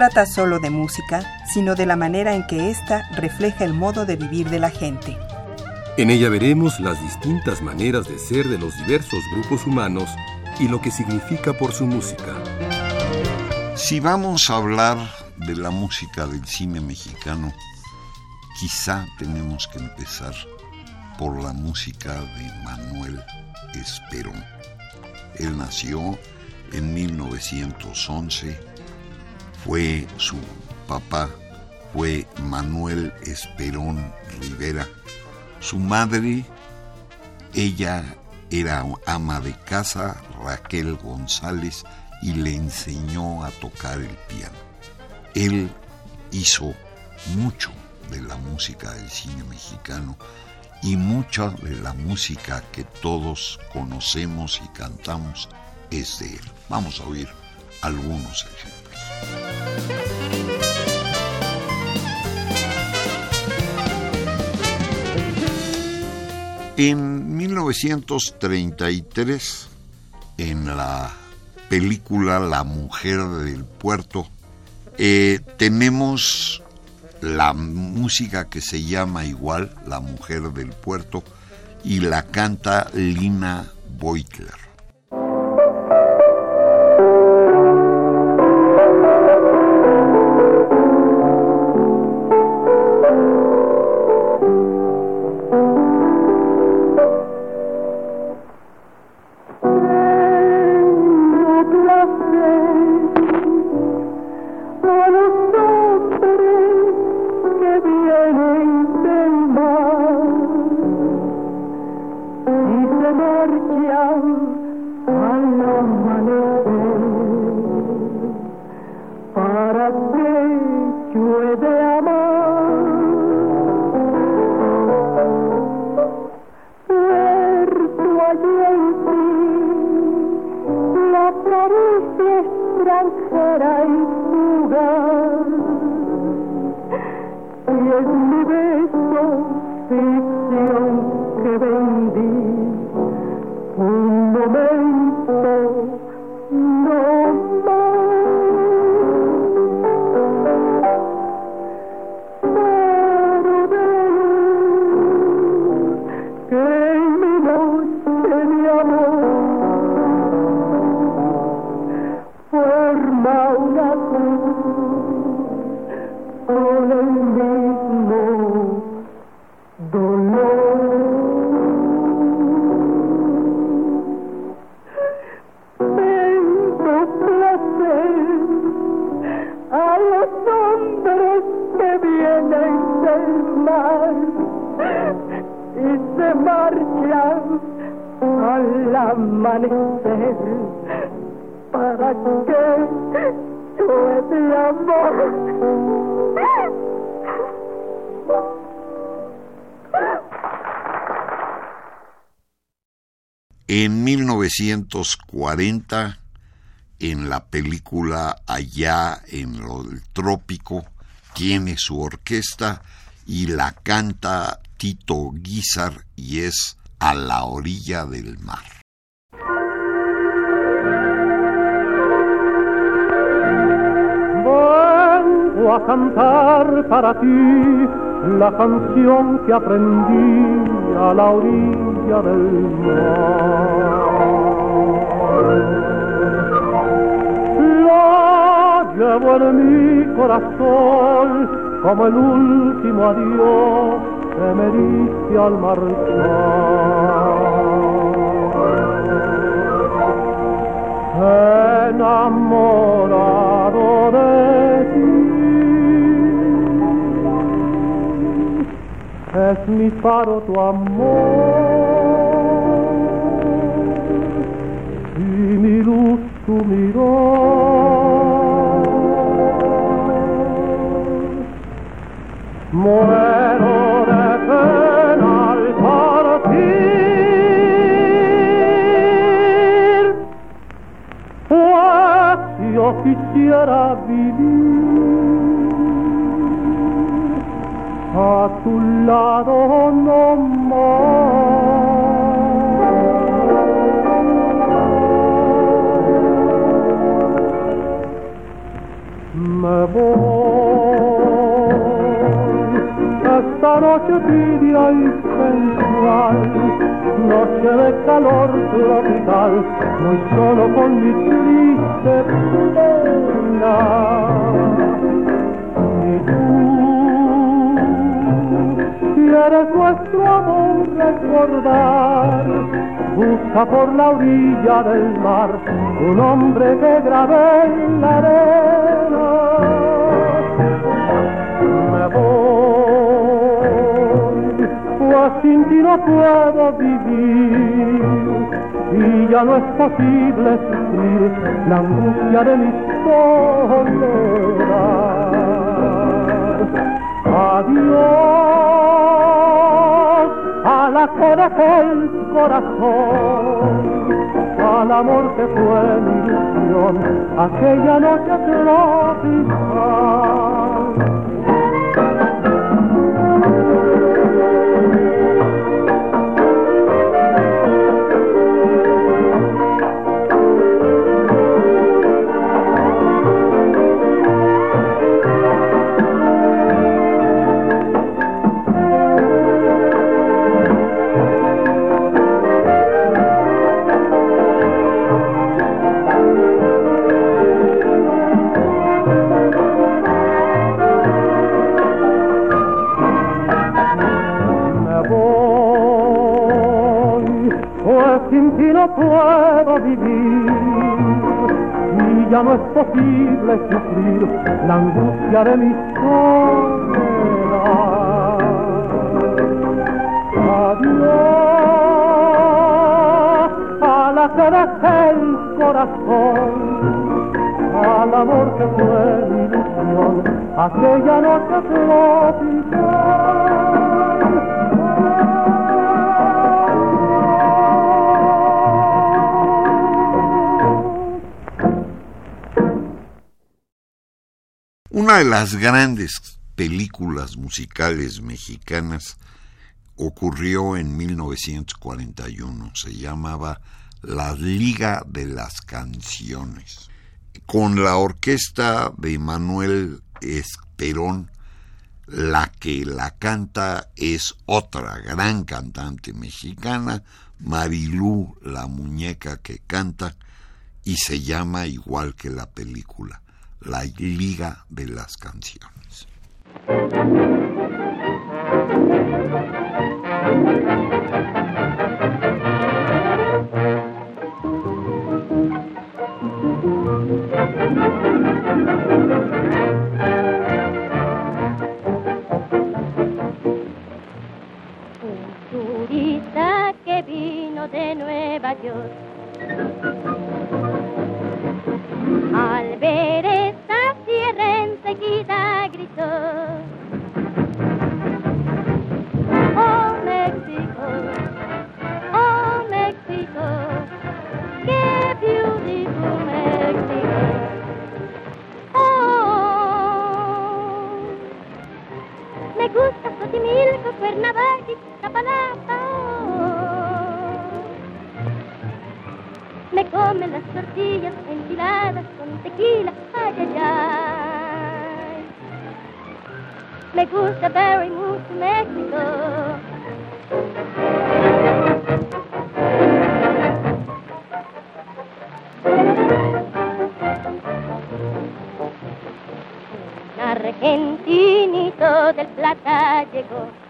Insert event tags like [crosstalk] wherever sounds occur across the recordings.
Trata solo de música, sino de la manera en que ésta refleja el modo de vivir de la gente. En ella veremos las distintas maneras de ser de los diversos grupos humanos y lo que significa por su música. Si vamos a hablar de la música del cine mexicano, quizá tenemos que empezar por la música de Manuel Esperón. Él nació en 1911 fue su papá, fue Manuel Esperón Rivera. Su madre, ella era ama de casa, Raquel González, y le enseñó a tocar el piano. Él hizo mucho de la música del cine mexicano y mucha de la música que todos conocemos y cantamos es de él. Vamos a oír algunos ejemplos. En 1933, en la película La mujer del puerto, eh, tenemos la música que se llama igual La mujer del puerto y la canta Lina Beutler. En 1940, en la película Allá en el trópico, tiene su orquesta y la canta Tito Guizar y es A la orilla del mar. A cantar para ti la canción que aprendí a la orilla del mar. La llevo en mi corazón como el último adiós que me diste al marchar. Enamorado de ti es mi faro tu amor y mi luz tu mirada. muero yo quisiera vivir a tu lado no más. Me voy noche tibia y sensual, noche de calor tropical, muy solo con mi triste pena. Y tú quieres nuestro amor recordar, busca por la orilla del mar un hombre que grabe en la arena. Me voy, sin ti no puedo vivir y ya no es posible sufrir la angustia de mi soledad. Adiós a la que dejé el corazón, al amor que fue mi ilusión, aquella noche tropical. Thank you. Puedo vivir y ya no es posible sufrir la angustia de mi soledad. Adiós a la que dejé el corazón, al amor que fue mi ilusión, aquella noche tropical. Una de las grandes películas musicales mexicanas ocurrió en 1941. Se llamaba La Liga de las Canciones. Con la orquesta de Manuel Esperón, la que la canta es otra gran cantante mexicana, Marilú, la muñeca que canta, y se llama igual que la película, La Liga de las Canciones. Un que vino de Nueva York. Al ver enseguida gritó. Oh México, oh México, qué beautiful México. Oh, me gusta Xochimilco, Cuernavaca y Capalapa. Me comen las tortillas enchiladas con tequila, ay, ay, ay. Me gusta very mucho México. Un argentinito del Plata llegó.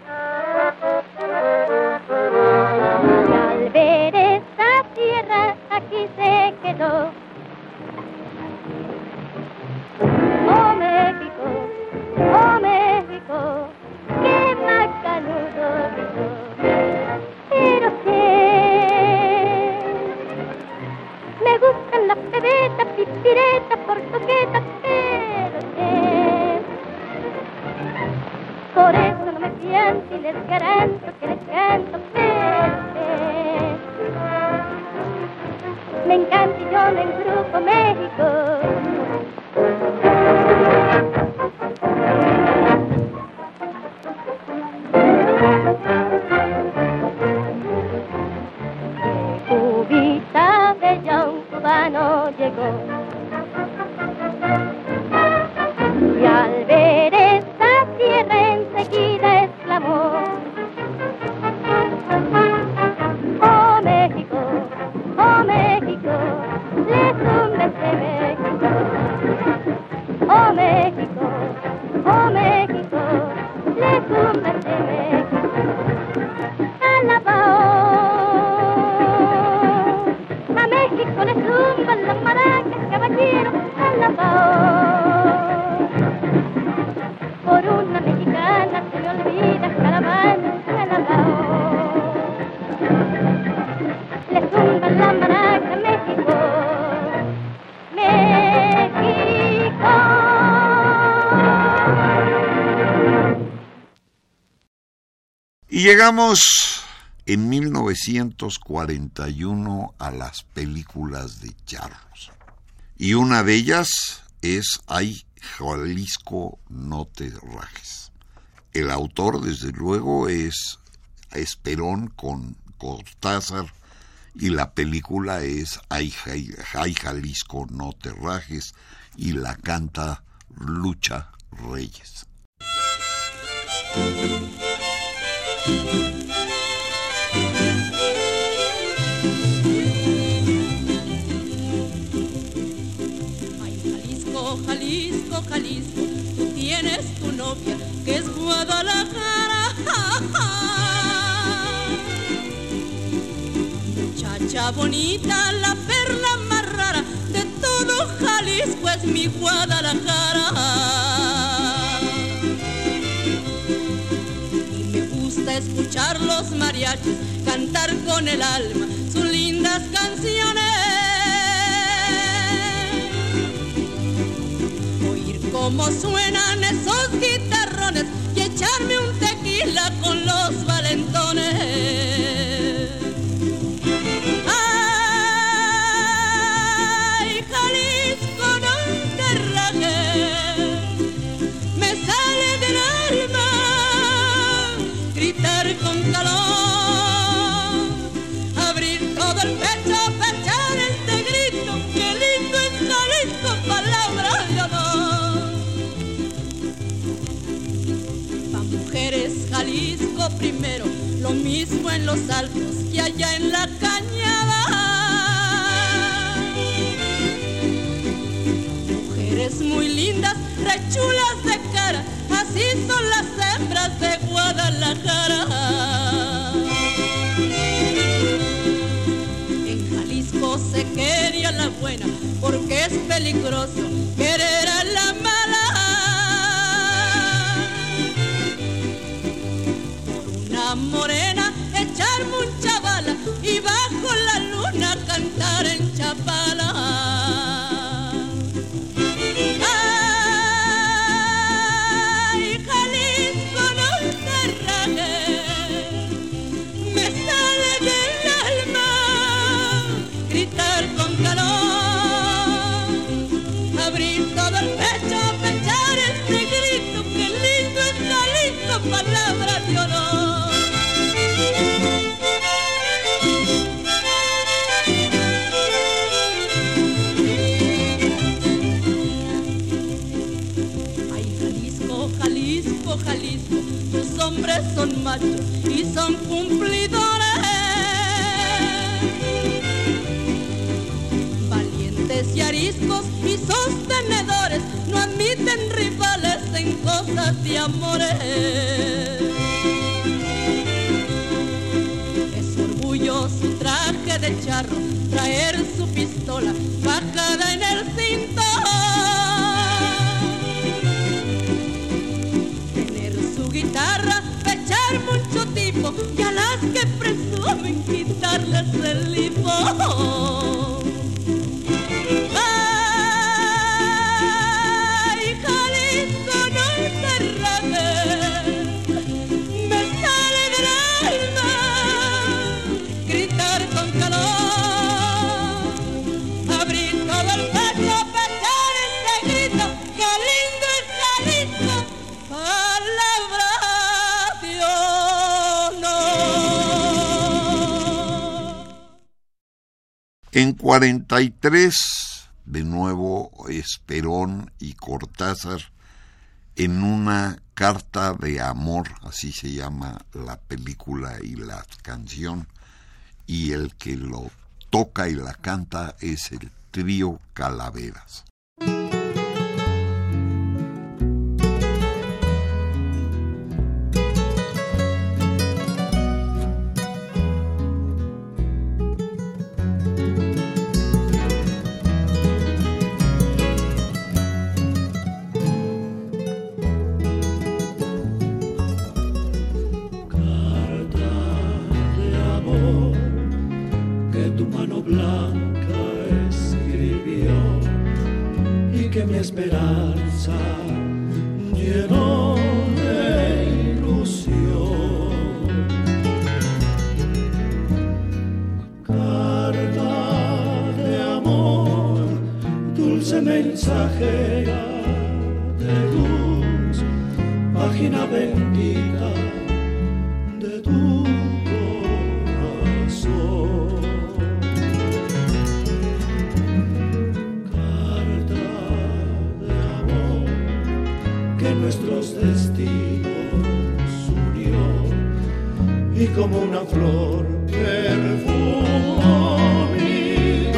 Llegamos en 1941 a las películas de charros. Y una de ellas es Ay, Jalisco, no te rajes. El autor, desde luego, es Esperón con Cortázar y la película es Ay, Jalisco, no te rajes y la canta Lucha Reyes. Jalisco, Jalisco, tú tienes tu novia que es Guadalajara. Muchacha bonita, la perla más rara de todo Jalisco es mi Guadalajara. Escuchar los mariachis cantar con el alma sus lindas canciones. Oír cómo suenan esos guitarrones y echarme un tequila con los valentones. Primero, lo mismo en los altos que allá en la cañada. Mujeres muy lindas, rechulas de cara, así son las hembras de Guadalajara. En Jalisco se quería la buena, porque es peligroso y sostenedores no admiten rivales en cosas de amores. Es orgullo su traje de charro, traer su pistola bajada en el cinto. Tener su guitarra mucho tipo y a las que presumen quitarles el lipo. 43, de nuevo, Esperón y Cortázar en una carta de amor, así se llama la película y la canción, y el que lo toca y la canta es el trío Calaveras. Y como una flor perfumó mi.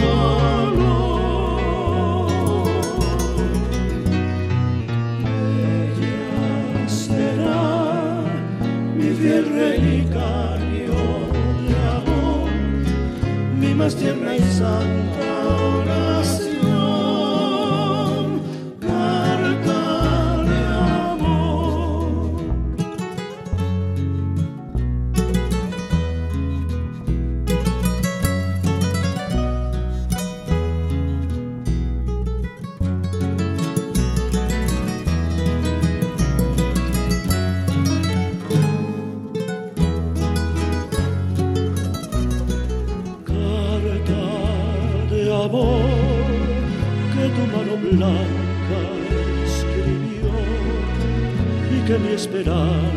Ella será mi fiel relicario de amor, mi más tierna y santa esperar.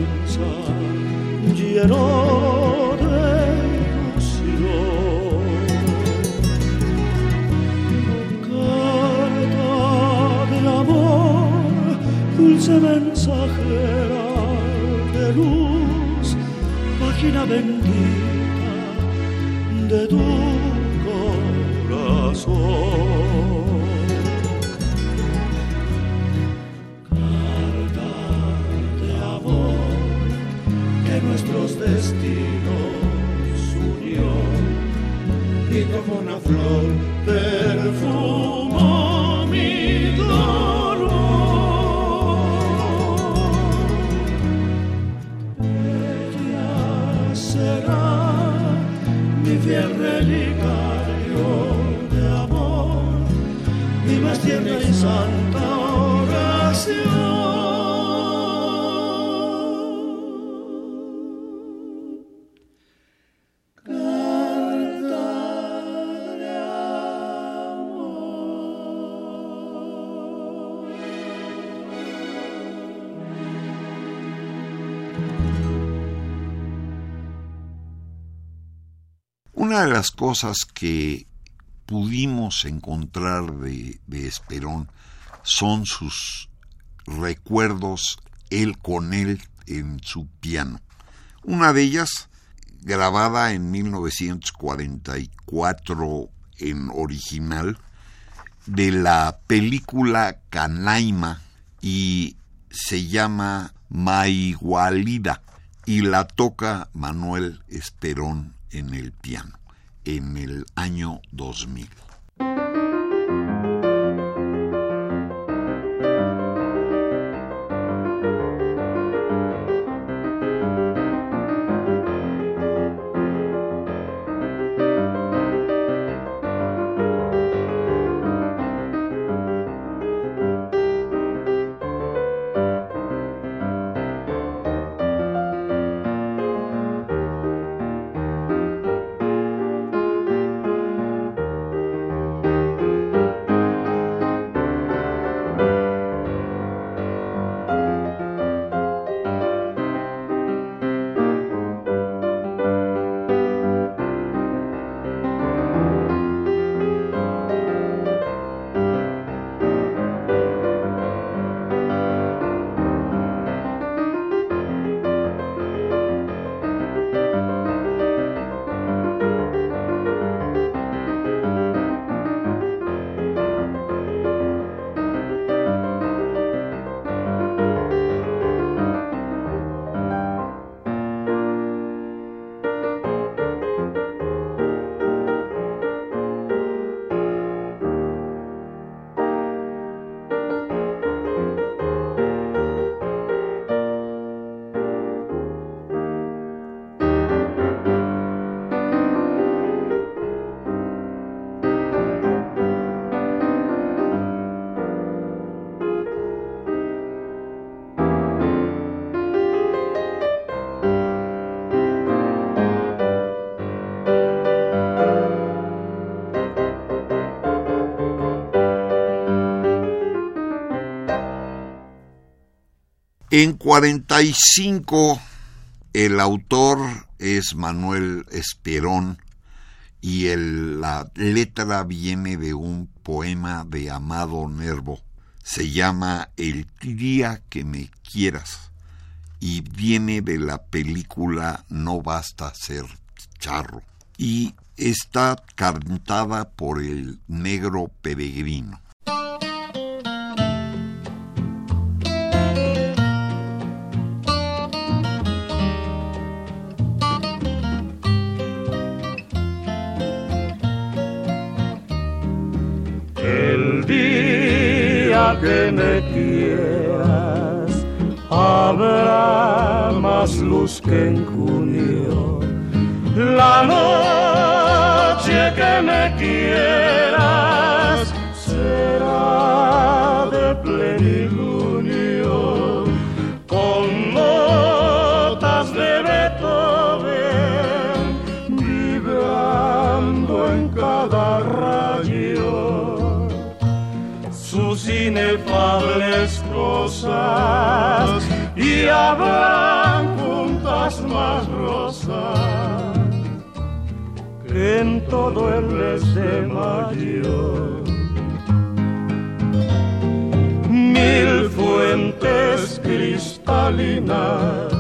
Una de las cosas que pudimos encontrar de, Esperón son sus recuerdos, él con él en su piano. Una de ellas, grabada en 1944 en original, de la película Canaima y se llama Maigualida y la toca Manuel Esperón en el piano en el año 2000. En 45 el autor es Manuel Esperón y la letra viene de un poema de Amado Nervo. Se llama El día que me quieras y viene de la película No basta ser charro y está cantada por el negro peregrino. Que me quieras habrá más luz que en junio. La noche que me quieras será de plenilunio y habrán juntas más rosas que en todo el mes de mayo. Mil fuentes cristalinas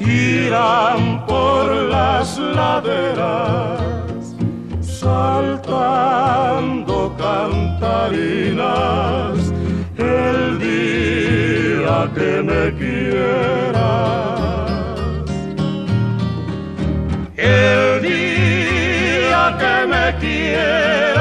irán por las laderas, saltando cantarinas día que me quieras. El día que me quieras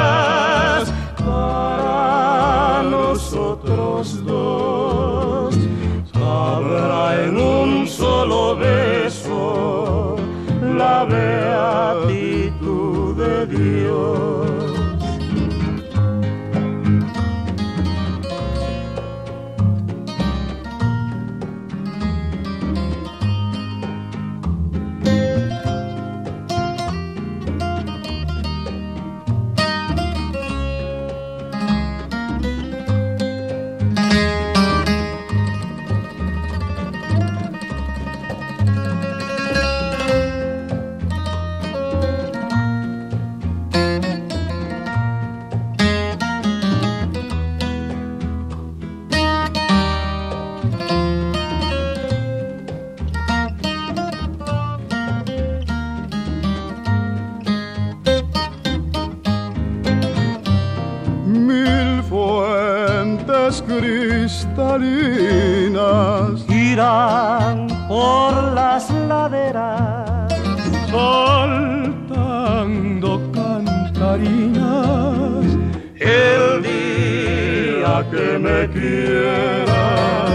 cristalinas irán por las laderas, soltando cantarinas el día que me quieras.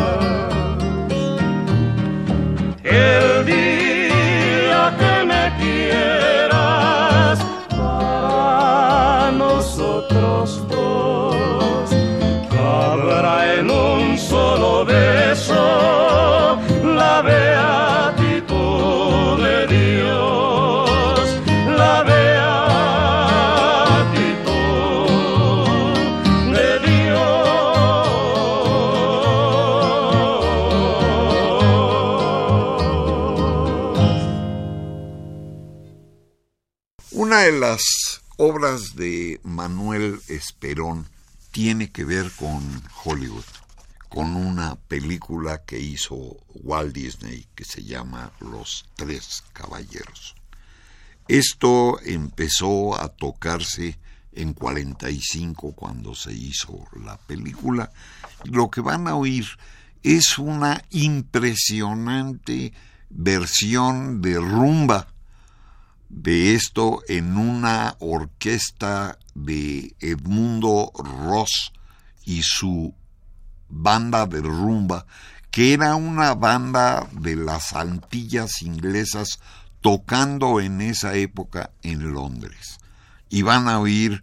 Las obras de Manuel Esperón tiene que ver con Hollywood, con una película que hizo Walt Disney que se llama Los Tres Caballeros. Esto empezó a tocarse en 45 cuando se hizo la película. Lo que van a oír es una impresionante versión de rumba de esto en una orquesta de Edmundo Ross y su banda de rumba, que era una banda de las Antillas inglesas tocando en esa época en Londres. Y van a oír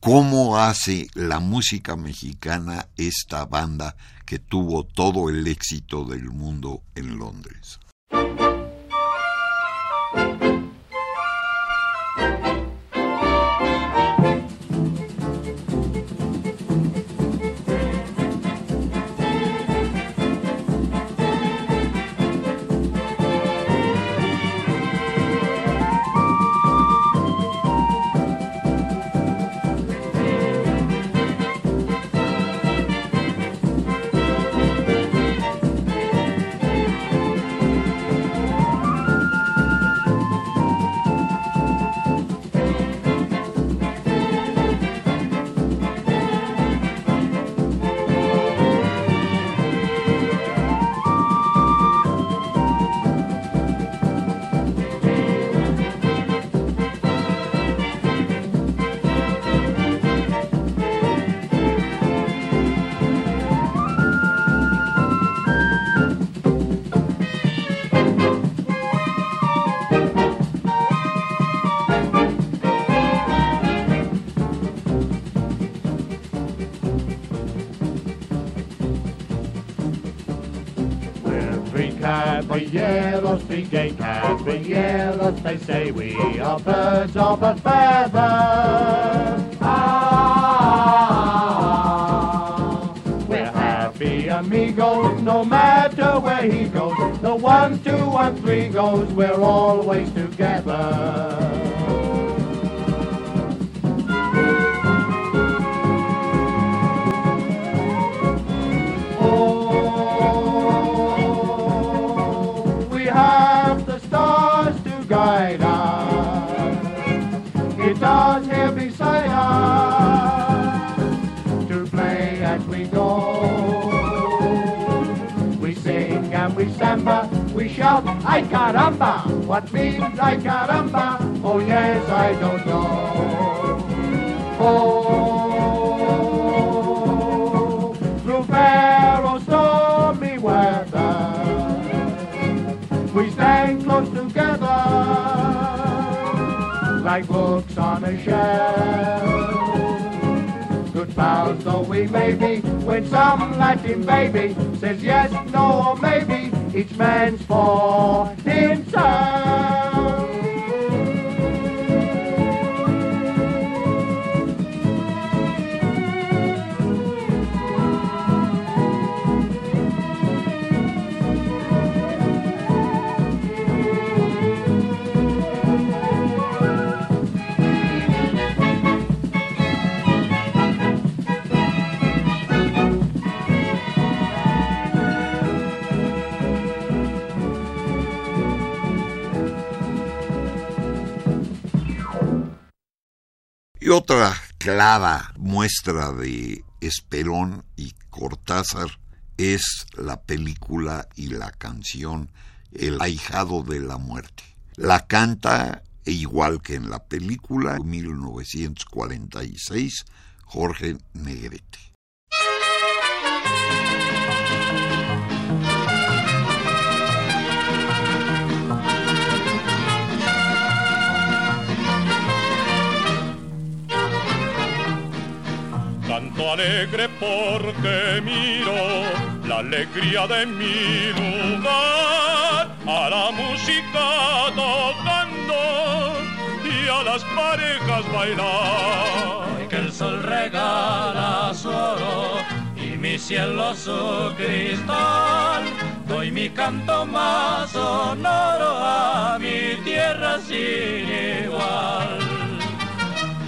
cómo hace la música mexicana esta banda que tuvo todo el éxito del mundo en Londres. They say we shout, ay caramba! What means ay caramba? Oh yes, I don't know. Oh, through fair or stormy weather, we stand close together, like books on a shelf. Good pals though we may be, when some Latin baby says yes, no, or maybe, each man's for himself. Otra clara muestra de Esperón y Cortázar es la película y la canción El ahijado de la muerte. La canta, igual que en la película, 1946, Jorge Negrete. Alegre porque miro la alegría de mi lugar, a la música tocando y a las parejas bailar. que el sol regala su oro y mi cielo su cristal. Doy mi canto más sonoro a mi tierra sin igual.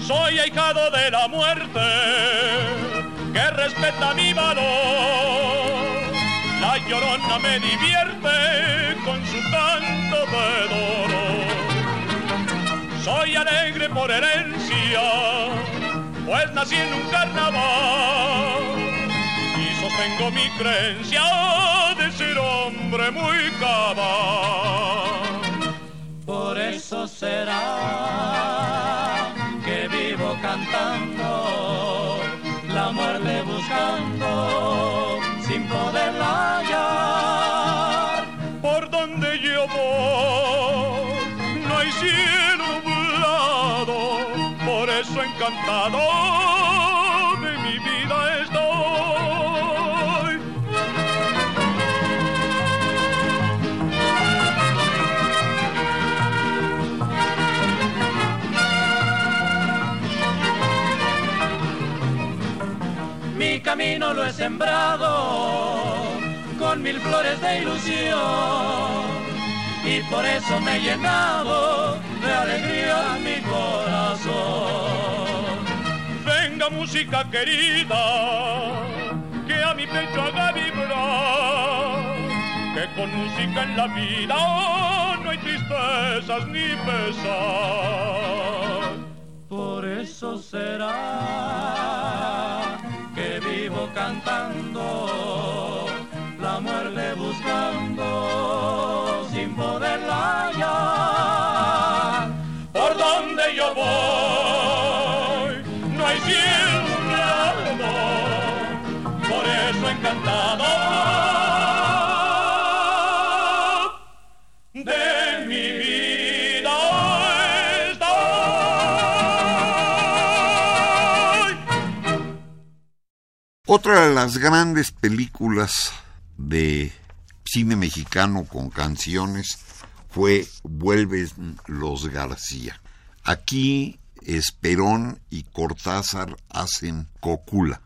Soy ahijado de la muerte que respeta mi valor. La llorona me divierte con su canto de dolor. Soy alegre por herencia, pues nací en un carnaval y sostengo mi creencia de ser hombre muy cabal. Por eso será que vivo cantando, muerte buscando, sin poderla hallar. Por donde yo voy, no hay cielo nublado, por eso encantado Camino lo he sembrado con mil flores de ilusión y por eso me he llenado de alegría mi corazón. Venga música querida, que a mi pecho haga vibrar, que con música en la vida no hay tristezas ni pesar. Por eso será cantando, Otra de las grandes películas de cine mexicano con canciones fue Vuelven los García. Aquí Esperón y Cortázar hacen Cocula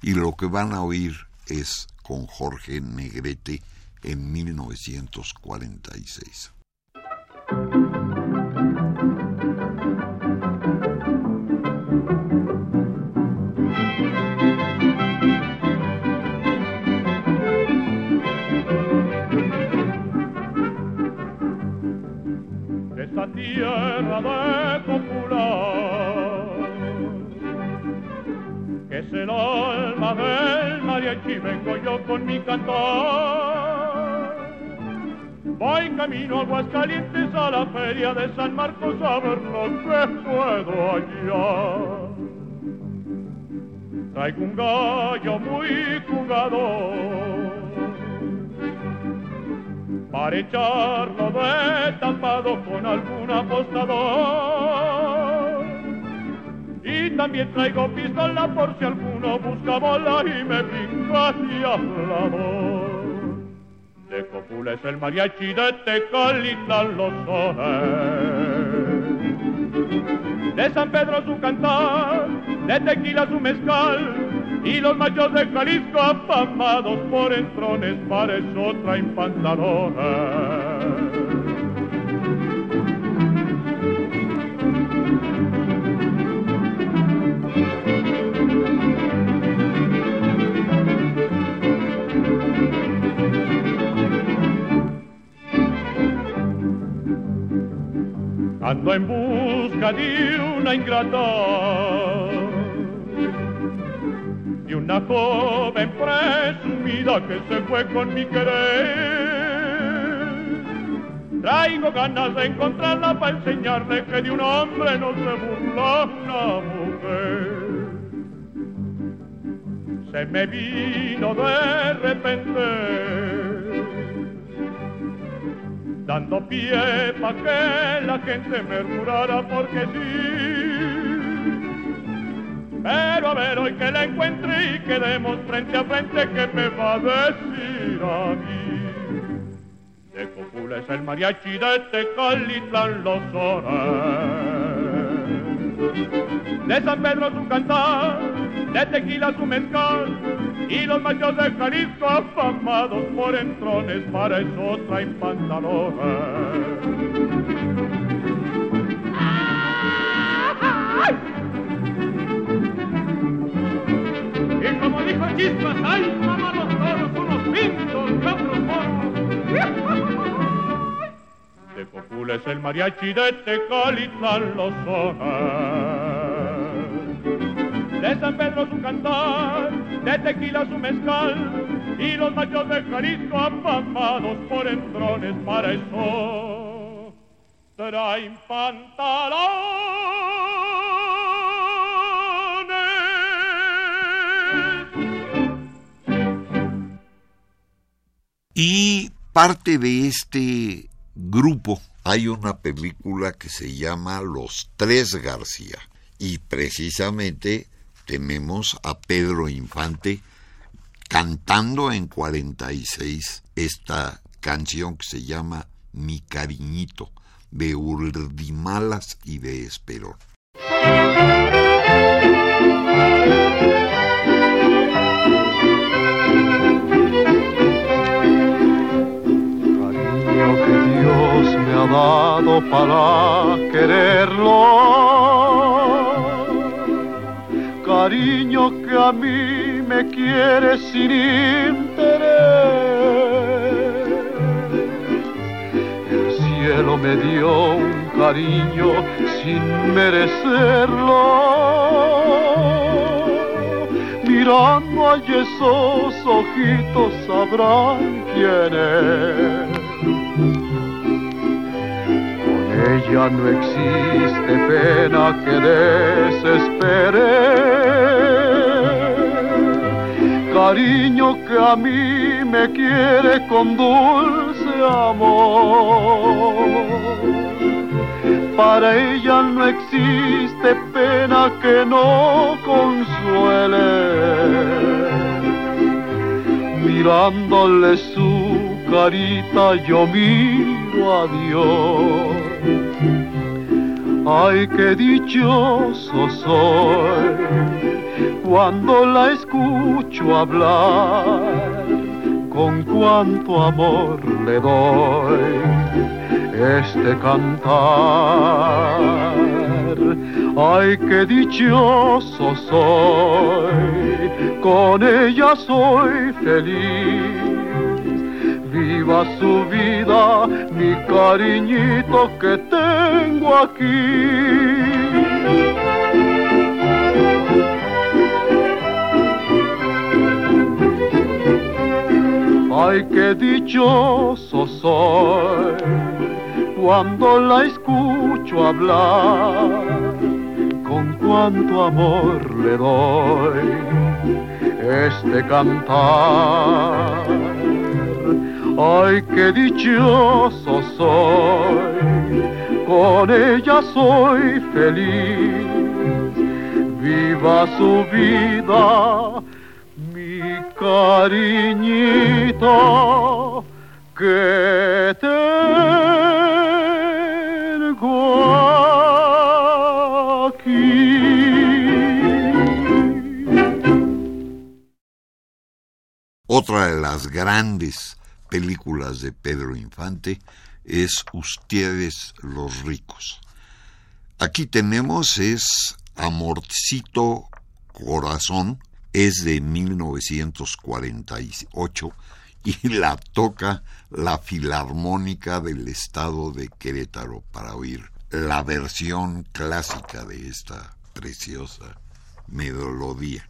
y lo que van a oír es con Jorge Negrete en 1946. Tierra de popular que es el alma del mariachi vengo yo con mi cantar. Voy camino a Aguascalientes a la feria de San Marcos a ver lo que puedo hallar. Traigo un gallo muy jugador para echarlo de tapado con algún apostador. Y también traigo pistola por si alguno busca bola y me brinca hacia hablador. De Copula es el mariachi de Tecalitlán los sones. De San Pedro su cantar, de tequila su mezcal, y los machos de Jalisco afamados por entrones para eso traen pantalones. Ando en busca de una ingrata una joven presumida que se fue con mi querer. Traigo ganas de encontrarla para enseñarle que de un hombre no se burla una mujer. Se me vino de repente, dando pie para que la gente me murmurara porque sí. Pero a ver hoy que la encuentre y quedemos frente a frente, ¿qué me va a decir a mí? De Copula es el mariachi de Tecalitlán los horas. De San Pedro su cantar, de tequila su mezcal, y los machos de Jalisco afamados por entrones, para eso traen pantalones. De Copula es el mariachi de Tecalitlán los sonas. De San Pedro su cantar, de tequila su mezcal, y los machos de Jalisco afamados por entrones para eso traen pantalones. Y parte de este grupo hay una película que se llama Los Tres García y precisamente tenemos a Pedro Infante cantando en 46 esta canción que se llama Mi cariñito de Urdimalas y de Esperón. Dado para quererlo. Cariño que a mí me quiere sin interés. El cielo me dio un cariño sin merecerlo. Mirando a esos ojitos sabrán quién es. Ella no existe pena que desespere. Cariño que a mí me quiere con dulce amor. Para ella no existe pena que no consuele. Mirándole su carita yo miro a Dios. Ay, qué dichoso soy cuando la escucho hablar, con cuánto amor le doy este cantar. Ay, qué dichoso soy, con ella soy feliz. Viva su vida, mi cariñito que tengo aquí. Ay, qué dichoso soy cuando la escucho hablar, con cuánto amor le doy este cantar. Ay, qué dichoso soy, con ella soy feliz. Viva su vida, mi cariñito, que tengo aquí. Otra de las grandes películas de Pedro Infante es Ustedes los ricos. Aquí tenemos es Amorcito Corazón, es de 1948 y la toca la Filarmónica del Estado de Querétaro para oír la versión clásica de esta preciosa melodía.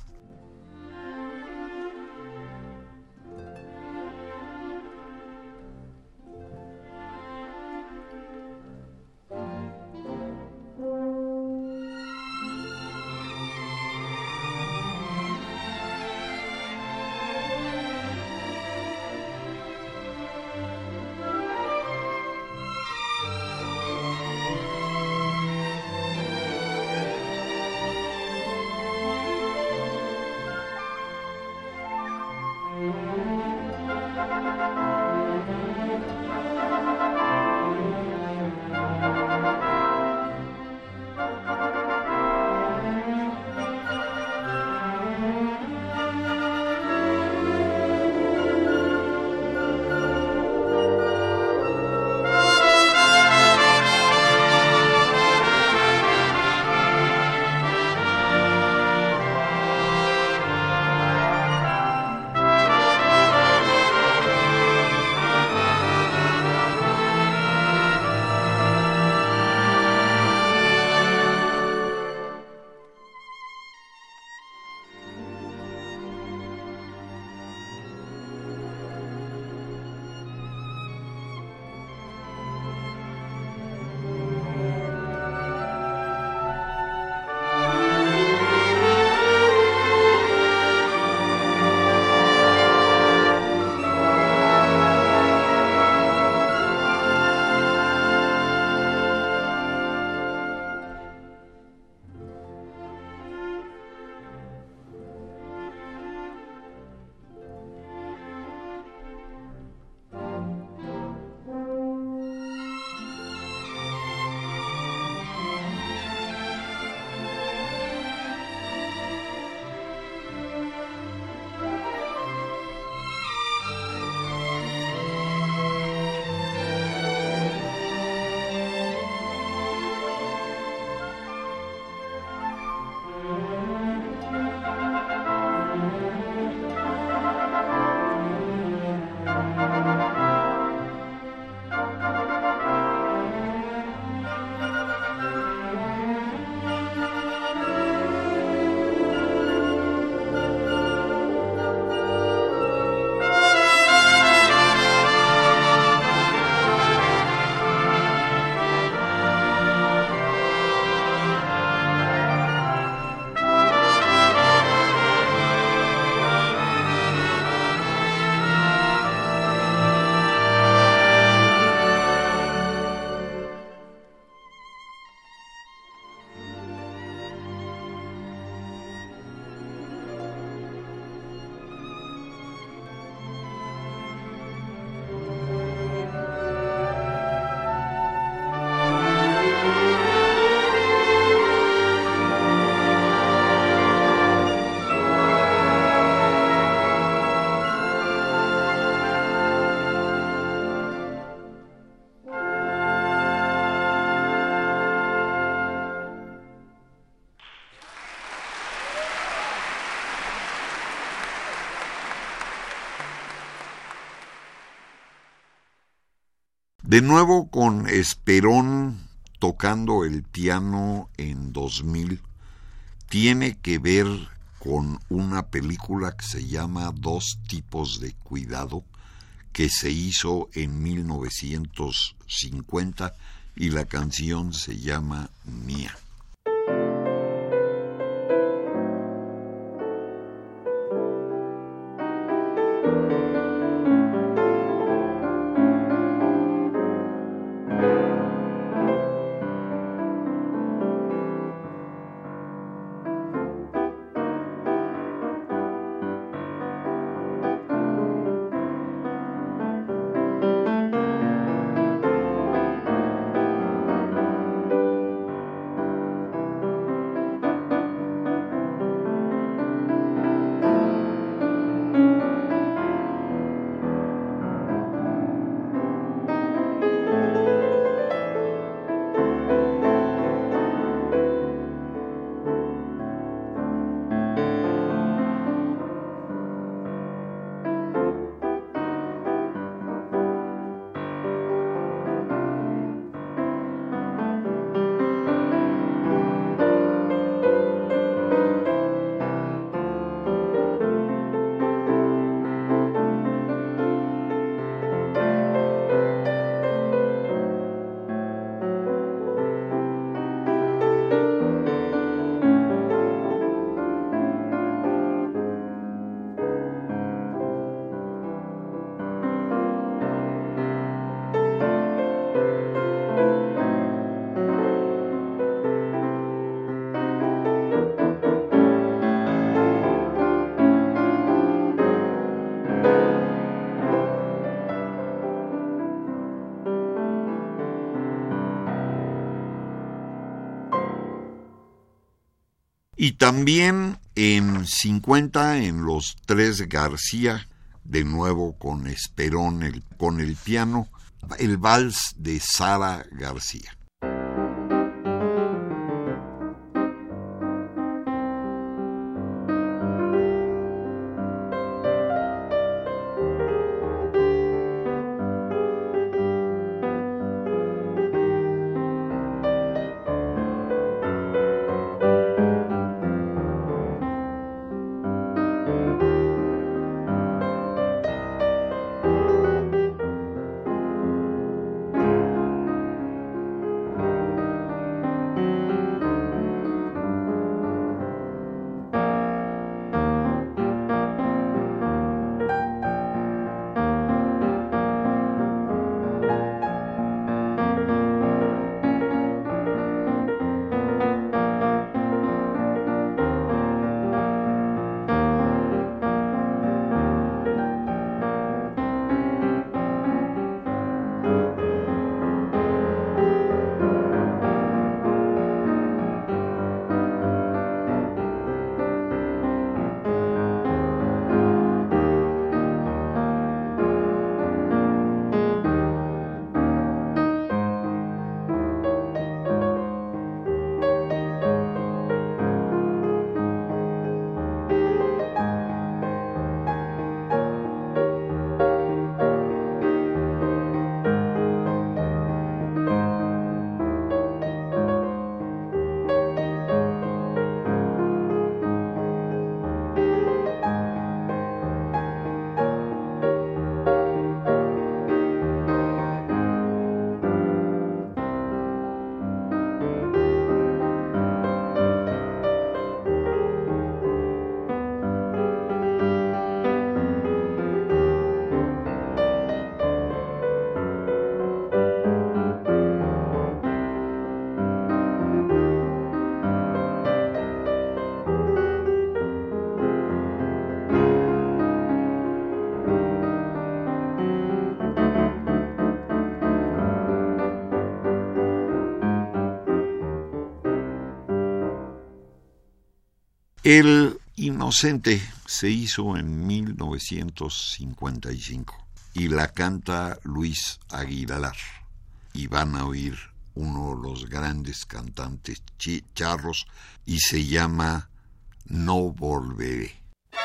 De nuevo con Esperón tocando el piano en 2000, tiene que ver con una película que se llama Dos tipos de cuidado, que se hizo en 1950 y la canción se llama Mía. Y también en 50 en los tres García, de nuevo con Esperón el, con el piano, el vals de Sara García. El Inocente se hizo en 1955 y la canta Luis Aguilar. Y van a oír uno de los grandes cantantes charros y se llama No Volveré. [laughs]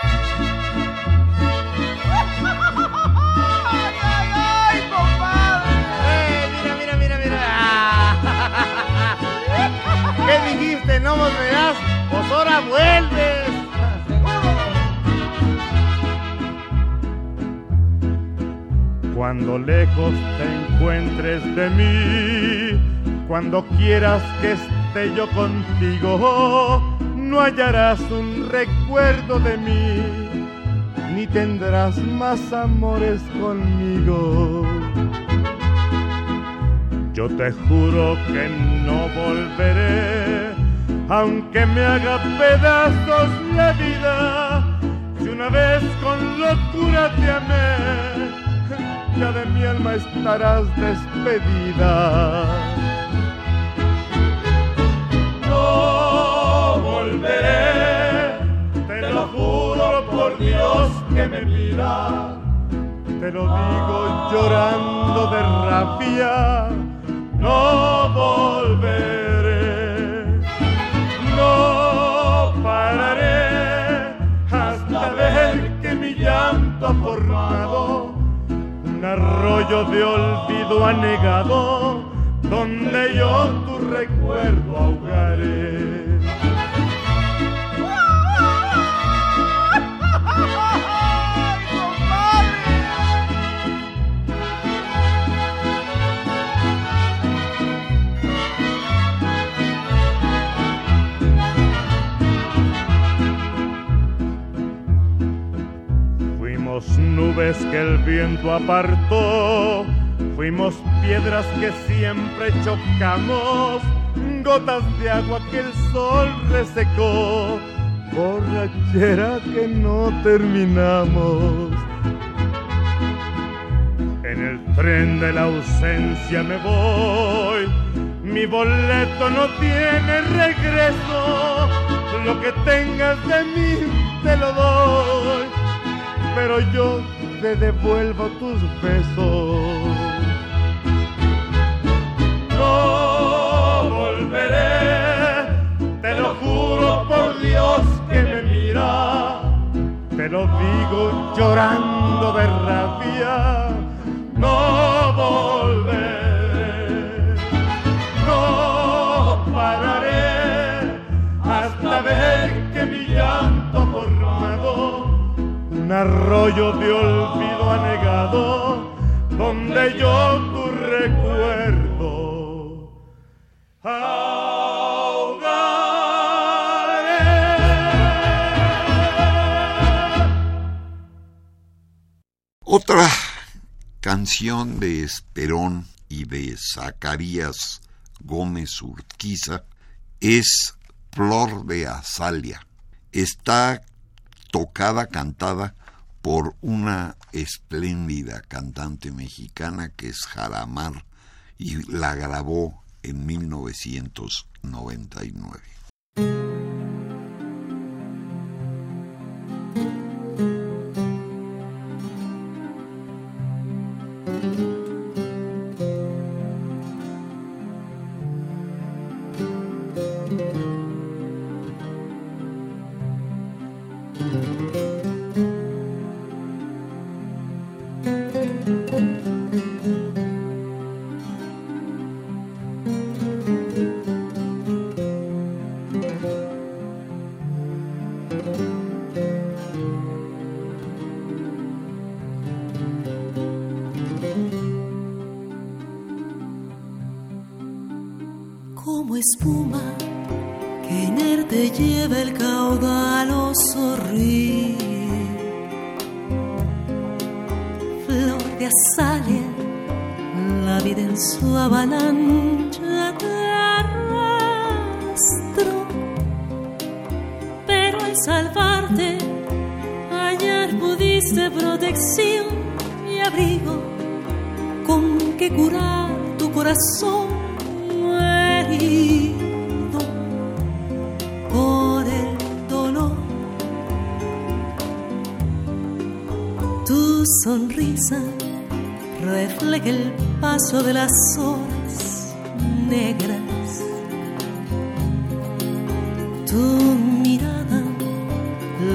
¿Qué dijiste? ¿No volverás? Ya vuelves. Cuando lejos te encuentres de mí, cuando quieras que esté yo contigo, no hallarás un recuerdo de mí, ni tendrás más amores conmigo. Yo te juro que no volveré, aunque me haga pedazos la vida. Si una vez con locura te amé, ya de mi alma estarás despedida. No volveré, te lo juro por Dios que me mira. Te lo digo llorando de rabia no volveré, formado un arroyo de olvido anegado donde yo tu recuerdo ahogaré. Nubes que el viento apartó, fuimos piedras que siempre chocamos, gotas de agua que el sol resecó, borrachera que no terminamos. En el tren de la ausencia me voy, mi boleto no tiene regreso, lo que tengas de mí te lo doy pero yo te devuelvo tus besos. No volveré, te lo juro por Dios que me mira, te lo digo llorando de rabia. No volveré, no pararé hasta ver que mi llanto un arroyo de olvido anegado donde yo tu recuerdo Otra canción de Esperón y de Zacarías Gómez Urquiza es Flor de Azalia. Está tocada, cantada por una espléndida cantante mexicana que es Jaramar y la grabó en 1999. De las horas negras. Tu mirada,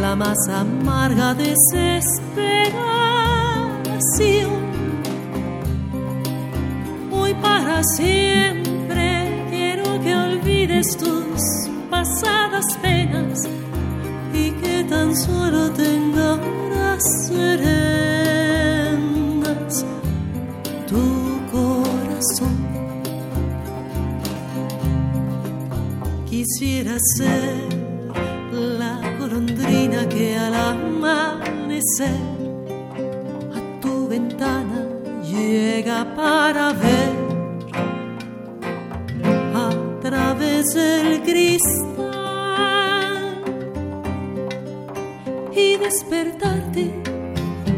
la más amarga desesperación. Hoy para siempre quiero que olvides tus pasadas penas solo tenga horas serenas tu corazón. Quisiera ser la golondrina que al amanecer a tu ventana llega para ver despertarte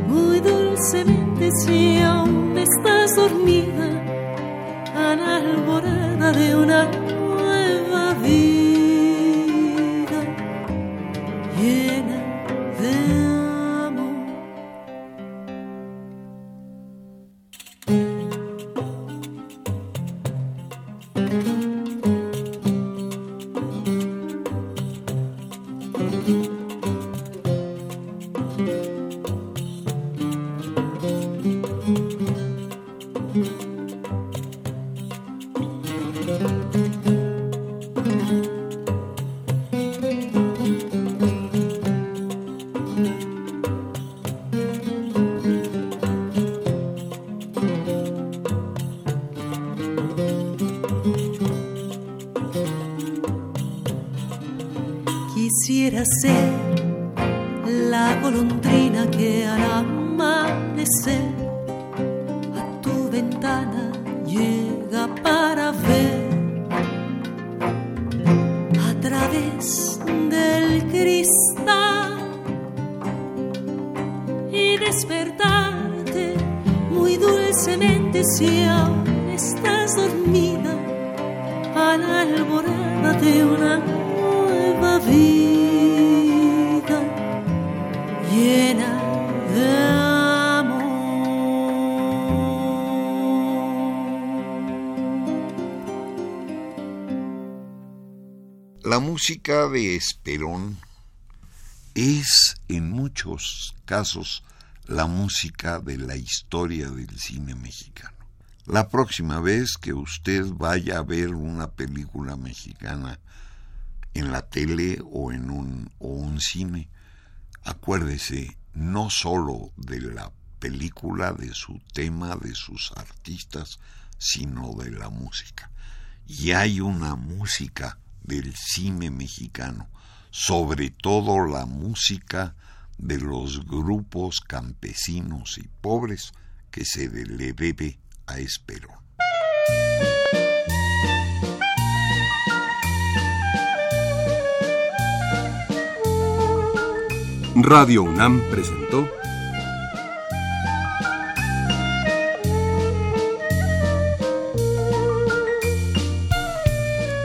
muy dulcemente si aún estás dormida a alborada de una Quisiera ser la golondrina que al amanecer música de Esperón es en muchos casos la música de la historia del cine mexicano. La próxima vez que usted vaya a ver una película mexicana en la tele o en un, o un cine, acuérdese no sólo de la película, de su tema, de sus artistas, sino de la música. Y hay una música del cine mexicano, sobre todo la música de los grupos campesinos y pobres que se le debe a Esperón. Radio UNAM presentó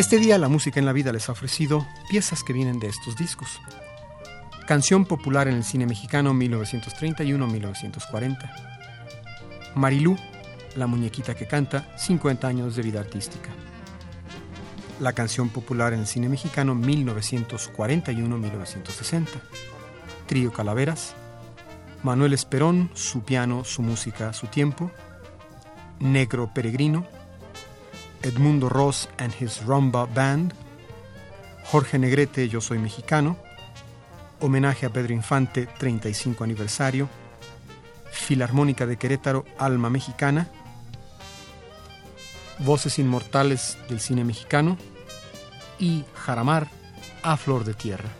Este día la música en la vida les ha ofrecido piezas que vienen de estos discos. Canción popular en el cine mexicano 1931-1940. Marilú, la muñequita que canta, 50 años de vida artística. La canción popular en el cine mexicano 1941-1960. Trío Calaveras. Manuel Esperón, su piano, su música, su tiempo. Negro Peregrino. Edmundo Ross and his Rumba Band, Jorge Negrete, Yo Soy Mexicano, homenaje a Pedro Infante, 35 aniversario, Filarmónica de Querétaro, Alma Mexicana, Voces Inmortales del Cine Mexicano y Jaramar, a Flor de Tierra.